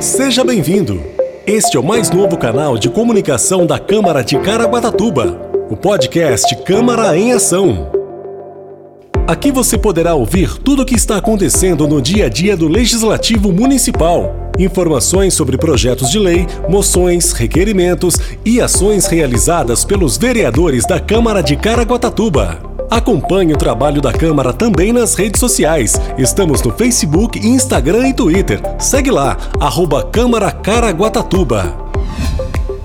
Seja bem-vindo. Este é o mais novo canal de comunicação da Câmara de Caraguatatuba, o podcast Câmara em Ação. Aqui você poderá ouvir tudo o que está acontecendo no dia a dia do Legislativo Municipal. Informações sobre projetos de lei, moções, requerimentos e ações realizadas pelos vereadores da Câmara de Caraguatatuba. Acompanhe o trabalho da Câmara também nas redes sociais. Estamos no Facebook, Instagram e Twitter. Segue lá, arroba Câmara Caraguatatuba.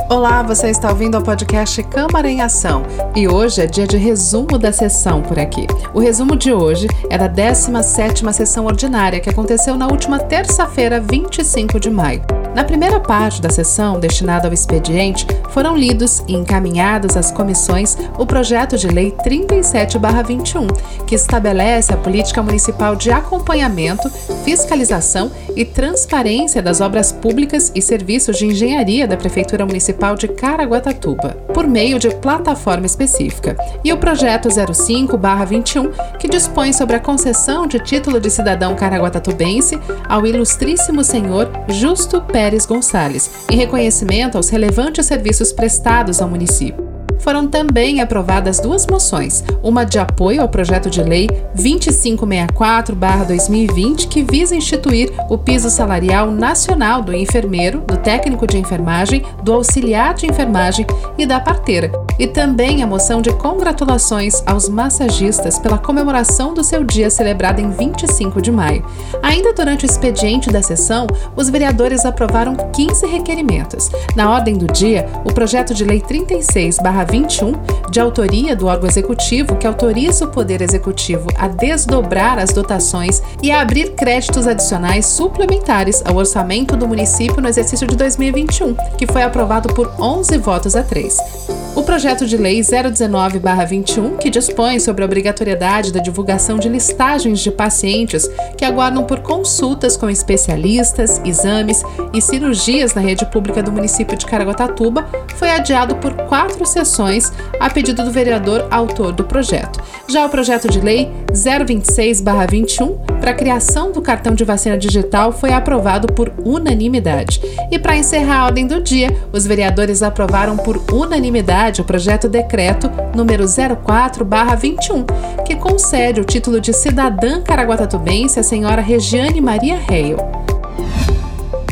Olá, você está ouvindo o podcast Câmara em Ação e hoje é dia de resumo da sessão por aqui. O resumo de hoje é da 17ª sessão ordinária que aconteceu na última terça-feira, 25 de maio. Na primeira parte da sessão, destinada ao expediente, foram lidos e encaminhados às comissões o projeto de lei 37/21, que estabelece a política municipal de acompanhamento, fiscalização e transparência das obras públicas e serviços de engenharia da Prefeitura Municipal de Caraguatatuba, por meio de plataforma específica, e o projeto 05/21, que dispõe sobre a concessão de título de cidadão caraguatatubense ao ilustríssimo senhor Justo Pérez Gonçalves, em reconhecimento aos relevantes serviços prestados ao município. Foram também aprovadas duas moções, uma de apoio ao projeto de lei 2564-2020, que visa instituir o piso salarial nacional do enfermeiro, do técnico de enfermagem, do auxiliar de enfermagem e da parteira, e também a moção de congratulações aos massagistas pela comemoração do seu dia celebrado em 25 de maio. Ainda durante o expediente da sessão, os vereadores aprovaram 15 requerimentos. Na ordem do dia, o projeto de lei 36/21, de autoria do órgão executivo, que autoriza o Poder Executivo a desdobrar as dotações e a abrir créditos adicionais suplementares ao orçamento do município no exercício de 2021, que foi aprovado por 11 votos a 3 o projeto de lei 019-21, que dispõe sobre a obrigatoriedade da divulgação de listagens de pacientes que aguardam por consultas com especialistas, exames e cirurgias na rede pública do município de Caraguatatuba, foi adiado por quatro sessões a pedido do vereador autor do projeto. Já o projeto de lei 026-21, para a criação do cartão de vacina digital, foi aprovado por unanimidade. E para encerrar a ordem do dia, os vereadores aprovaram por unanimidade o projeto decreto número 04/21, que concede o título de cidadã caraguatatubense à senhora Regiane Maria Reil.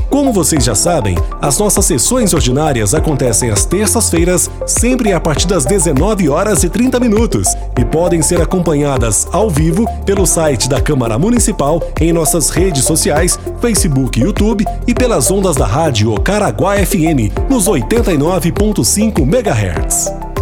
Como vocês já sabem, as nossas sessões ordinárias acontecem às terças-feiras, sempre a partir das 19 horas e 30 minutos, e podem ser acompanhadas ao vivo pelo site da Câmara Municipal, em nossas redes sociais, Facebook e YouTube e pelas ondas da rádio Caraguá FM nos 89.5 MHz.